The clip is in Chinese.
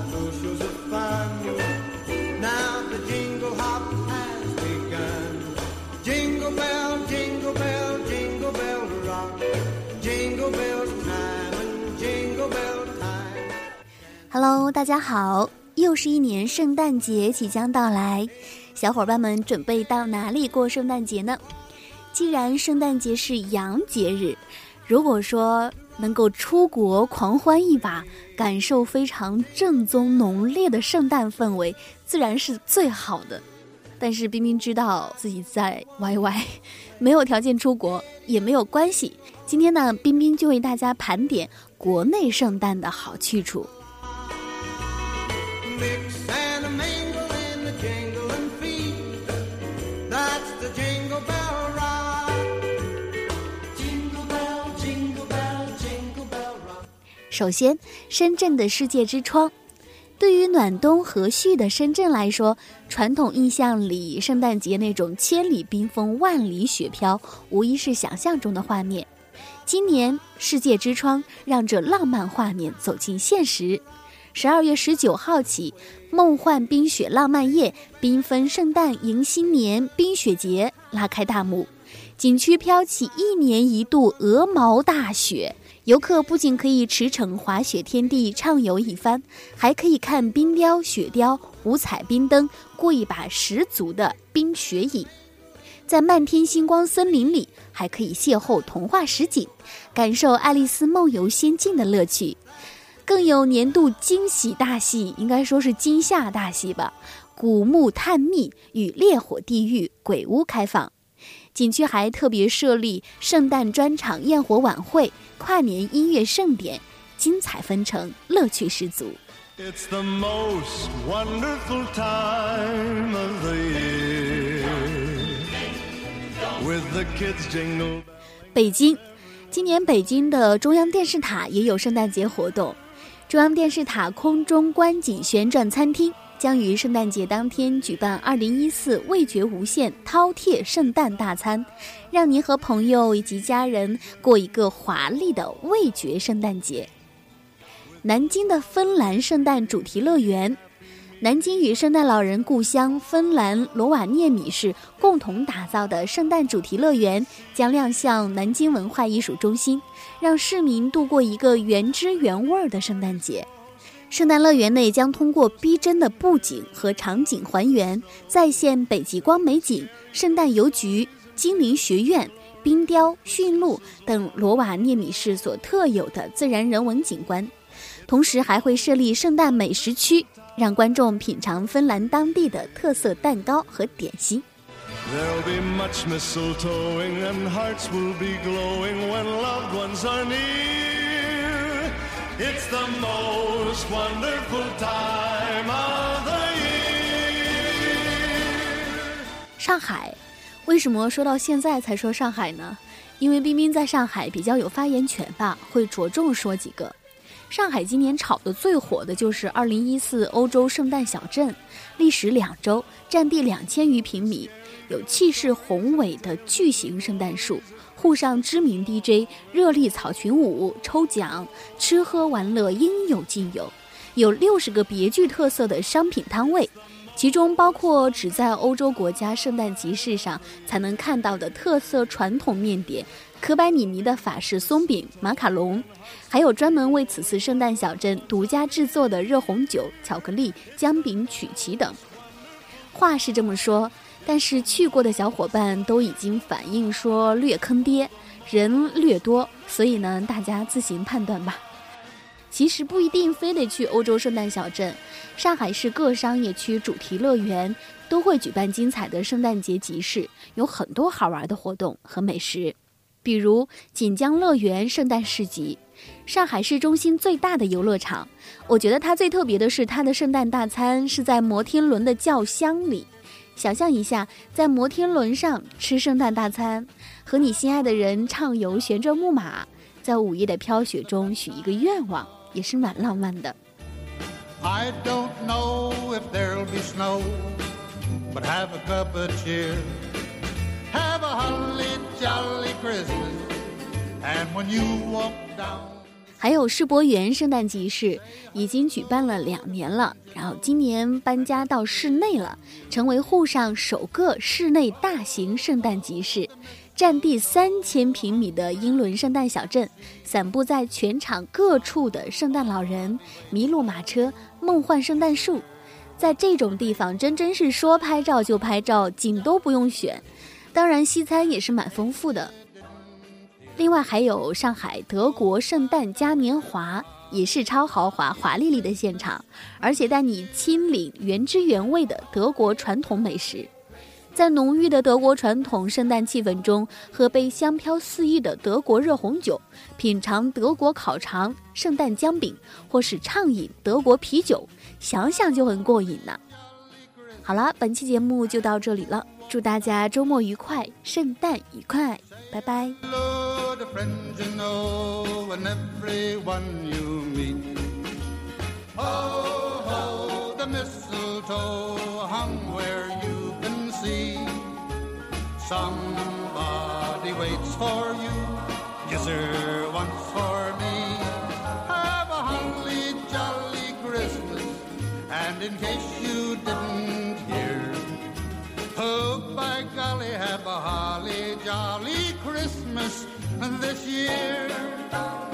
got bushels of fun. Now the jingle hop has begun. Jingle bell, jingle bell, jingle bell rock. Jingle bell time and jingle bell time. Hello，大家好，又是一年圣诞节即将到来，小伙伴们准备到哪里过圣诞节呢？既然圣诞节是洋节日，如果说能够出国狂欢一把，感受非常正宗浓烈的圣诞氛围，自然是最好的。但是冰冰知道自己在 YY，没有条件出国也没有关系。今天呢，冰冰就为大家盘点国内圣诞的好去处。首先，深圳的世界之窗。对于暖冬和煦的深圳来说，传统印象里圣诞节那种千里冰封、万里雪飘，无疑是想象中的画面。今年世界之窗让这浪漫画面走进现实。十二月十九号起，梦幻冰雪浪漫夜，缤纷圣诞迎新年冰雪节拉开大幕。景区飘起一年一度鹅毛大雪，游客不仅可以驰骋滑雪天地畅游一番，还可以看冰雕、雪雕、五彩冰灯，过一把十足的冰雪瘾。在漫天星光森林里，还可以邂逅童话实景，感受爱丽丝梦游仙境的乐趣。更有年度惊喜大戏，应该说是惊吓大戏吧，《古墓探秘与烈火地狱鬼屋》开放。景区还特别设立圣诞专场焰火晚会、跨年音乐盛典，精彩纷呈，乐趣十足。It's the most wonderful time of the year. With the kids jingle. 北京，今年北京的中央电视塔也有圣诞节活动。中央电视塔空中观景旋转餐厅将于圣诞节当天举办2014味觉无限饕餮圣诞大餐，让您和朋友以及家人过一个华丽的味觉圣诞节。南京的芬兰圣诞主题乐园。南京与圣诞老人故乡芬兰罗瓦涅米市共同打造的圣诞主题乐园将亮相南京文化艺术中心，让市民度过一个原汁原味的圣诞节。圣诞乐园内将通过逼真的布景和场景还原，再现北极光美景、圣诞邮局、精灵学院、冰雕、驯鹿等罗瓦涅米市所特有的自然人文景观。同时还会设立圣诞美食区，让观众品尝芬兰当地的特色蛋糕和点心。It's the most wonderful time of the year. 上海，为什么说到现在才说上海呢？因为冰冰在上海比较有发言权吧，会着重说几个。上海今年炒的最火的就是二零一四欧洲圣诞小镇，历时两周，占地两千余平米，有气势宏伟的巨型圣诞树，沪上知名 DJ 热力草裙舞、抽奖、吃喝玩乐应有尽有，有六十个别具特色的商品摊位。其中包括只在欧洲国家圣诞集市上才能看到的特色传统面点，可百米尼的法式松饼、马卡龙，还有专门为此次圣诞小镇独家制作的热红酒、巧克力、姜饼、曲奇等。话是这么说，但是去过的小伙伴都已经反映说略坑爹，人略多，所以呢，大家自行判断吧。其实不一定非得去欧洲圣诞小镇，上海市各商业区主题乐园都会举办精彩的圣诞节集市，有很多好玩的活动和美食，比如锦江乐园圣诞市集，上海市中心最大的游乐场。我觉得它最特别的是它的圣诞大餐是在摩天轮的轿厢里，想象一下在摩天轮上吃圣诞大餐，和你心爱的人畅游旋转木马，在午夜的飘雪中许一个愿望。也是蛮浪漫的。I don't know if there'll be snow, but have a cup of cheer. Have a holly jolly Christmas, and when you walk down. 还有世博园圣诞集市已经举办了两年了，然后今年搬家到室内了，成为沪上首个室内大型圣诞集市，占地三千平米的英伦圣诞小镇，散布在全场各处的圣诞老人、麋鹿马车、梦幻圣诞树，在这种地方真真是说拍照就拍照，景都不用选，当然西餐也是蛮丰富的。另外还有上海德国圣诞嘉年华，也是超豪华、华丽丽的现场，而且带你亲临原汁原味的德国传统美食，在浓郁的德国传统圣诞气氛中，喝杯香飘四溢的德国热红酒，品尝德国烤肠、圣诞姜饼，或是畅饮德国啤酒，想想就很过瘾呢。好了，本期节目就到这里了，祝大家周末愉快，圣诞愉快，拜拜。The friends you know and everyone you meet. Ho, ho, the mistletoe hung where you can see. Somebody waits for you, yes sir, once for me. Have a holly jolly Christmas, and in case you didn't hear, oh by golly, have a holly jolly Christmas this year.